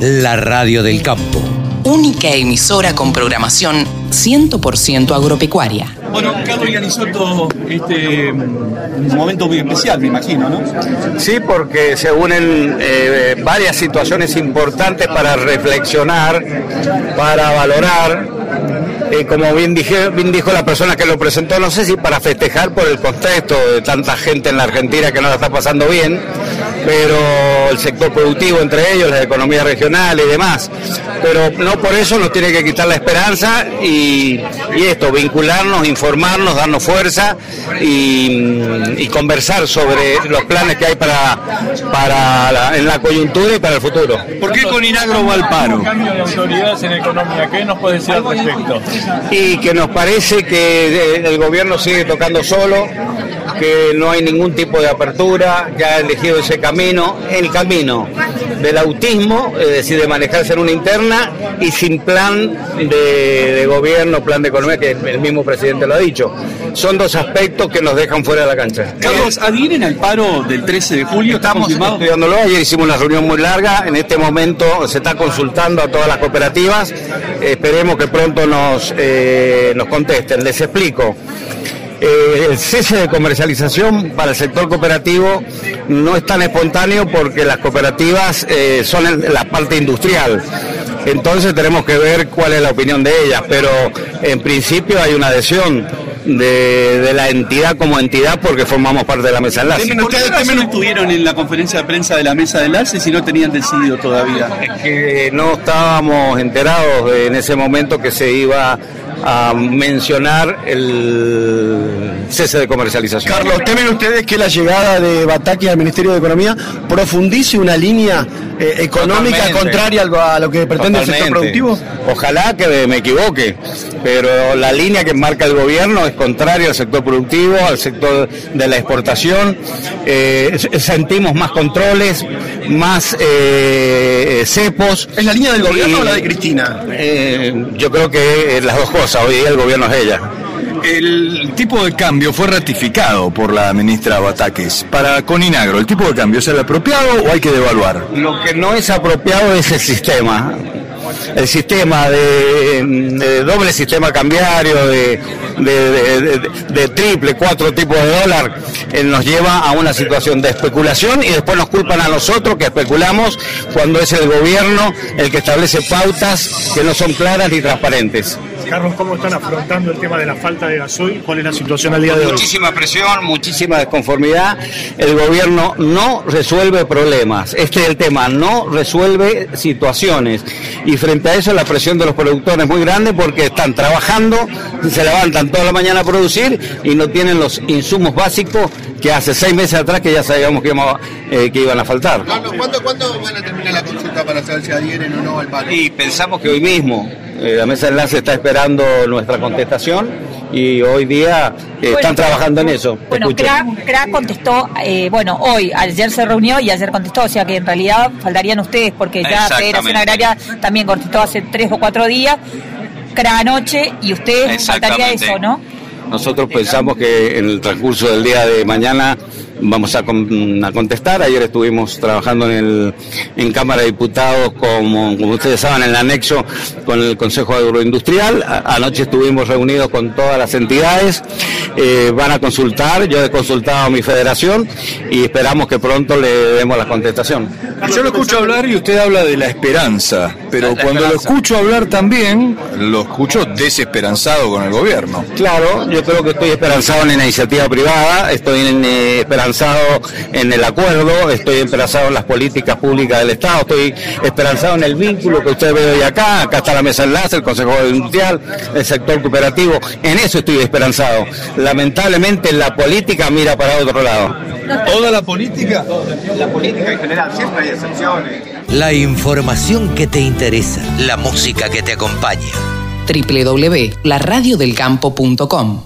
la radio del campo. Única emisora con programación 100% agropecuaria. Bueno, Carlos Yanisoto, este un momento muy especial, me imagino, ¿no? Sí, porque se unen eh, varias situaciones importantes para reflexionar, para valorar. Eh, como bien, dije, bien dijo la persona que lo presentó, no sé si para festejar por el contexto de tanta gente en la Argentina que no la está pasando bien, pero el sector productivo entre ellos, la economía regional y demás. Pero no por eso nos tiene que quitar la esperanza y, y esto, vincularnos, informarnos, darnos fuerza y, y conversar sobre los planes que hay para, para la- en la coyuntura y para el futuro. ¿Por qué con Inagro va al paro? cambio de autoridades en economía, ¿qué nos puede decir al respecto? y que nos parece que el gobierno sigue tocando solo, que no hay ningún tipo de apertura, que ha elegido ese camino, el camino del autismo, es decir, de manejarse en una interna y sin plan de, de gobierno, plan de economía, que el mismo presidente lo ha dicho. Son dos aspectos que nos dejan fuera de la cancha. Carlos, ¿adhieren al paro del 13 de julio? ¿Está Estamos estudiándolo, ayer hicimos una reunión muy larga, en este momento se está consultando a todas las cooperativas, esperemos que pronto nos, eh, nos contesten. Les explico. Eh, el cese de comercialización para el sector cooperativo no es tan espontáneo porque las cooperativas eh, son la parte industrial. Entonces tenemos que ver cuál es la opinión de ellas, pero en principio hay una adhesión de, de la entidad como entidad porque formamos parte de la mesa de enlace. ¿Por qué no estuvieron en la conferencia de prensa de la mesa de enlace si no tenían decidido todavía? que no estábamos enterados en ese momento que se iba a mencionar el cese de comercialización. Carlos, ¿temen ustedes que la llegada de Bataki al Ministerio de Economía profundice una línea eh, económica Totalmente. contraria a lo que pretende el sector productivo? Ojalá que me equivoque, pero la línea que marca el gobierno es contraria al sector productivo, al sector de la exportación. Eh, sentimos más controles, más eh, cepos. ¿Es la línea del gobierno Y- o la de Cristina? Yo creo que las dos cosas, hoy día el gobierno es ella. El tipo de cambio fue ratificado por la ministra Batakis. Para Coninagro, ¿el tipo de cambio es el apropiado o hay que devaluar? Lo que no es apropiado es el sistema. El sistema de, doble sistema cambiario, de triple, cuatro tipos de dólar, eh, nos lleva a una situación de especulación y después nos culpan a nosotros que especulamos cuando es el gobierno el que establece pautas que no son claras ni transparentes. Carlos, ¿cómo están afrontando el tema de la falta de gasoil? ¿Cuál es la situación al día de hoy? Muchísima presión, muchísima desconformidad. El gobierno no resuelve problemas. Este es el tema, no resuelve situaciones. Y frente a eso la presión de los productores es muy grande porque están trabajando, se levantan toda la mañana a producir y no tienen los insumos básicos que hace seis meses atrás que ya sabíamos que, íbamos- eh, que iban a faltar. Carlos, ¿cuándo, ¿cuándo van a terminar la consulta para saber si adhieren o no al paro? Y pensamos que hoy mismo eh, la mesa de enlace está esperando nuestra contestación y hoy día eh, están trabajando en eso. Bueno. CRA, CRA contestó, eh, bueno, hoy, ayer se reunió y ayer contestó, o sea que en realidad faltarían ustedes porque ya. Federación Agraria también contestó hace tres o cuatro días, CRA anoche y ustedes faltaría eso, ¿no? Nosotros pensamos que en el transcurso del día de mañana vamos a, con- a contestar. Ayer estuvimos trabajando en, el, en Cámara de Diputados, como, como ustedes saben, en el anexo con el Consejo Agroindustrial. A- anoche estuvimos reunidos con todas las entidades. Eh, van a consultar, yo he consultado a mi federación y esperamos que pronto le demos la contestación. Yo lo escucho hablar y usted habla de la esperanza, pero La cuando lo escucho hablar también, lo escucho desesperanzado con el gobierno. Claro, yo creo que estoy esperanzado en la iniciativa privada, estoy en, eh, esperanzado en el acuerdo, estoy esperanzado en las políticas públicas del Estado, estoy esperanzado en el vínculo que usted ve hoy acá, acá está la mesa de enlace, el Consejo Industrial, el sector cooperativo, en eso estoy esperanzado. Lamentablemente la política mira para otro lado. ¿Toda la política? La política en general, siempre hay excepciones. La información que te interesa, la música que te acompaña. www.laradiodelcampo.com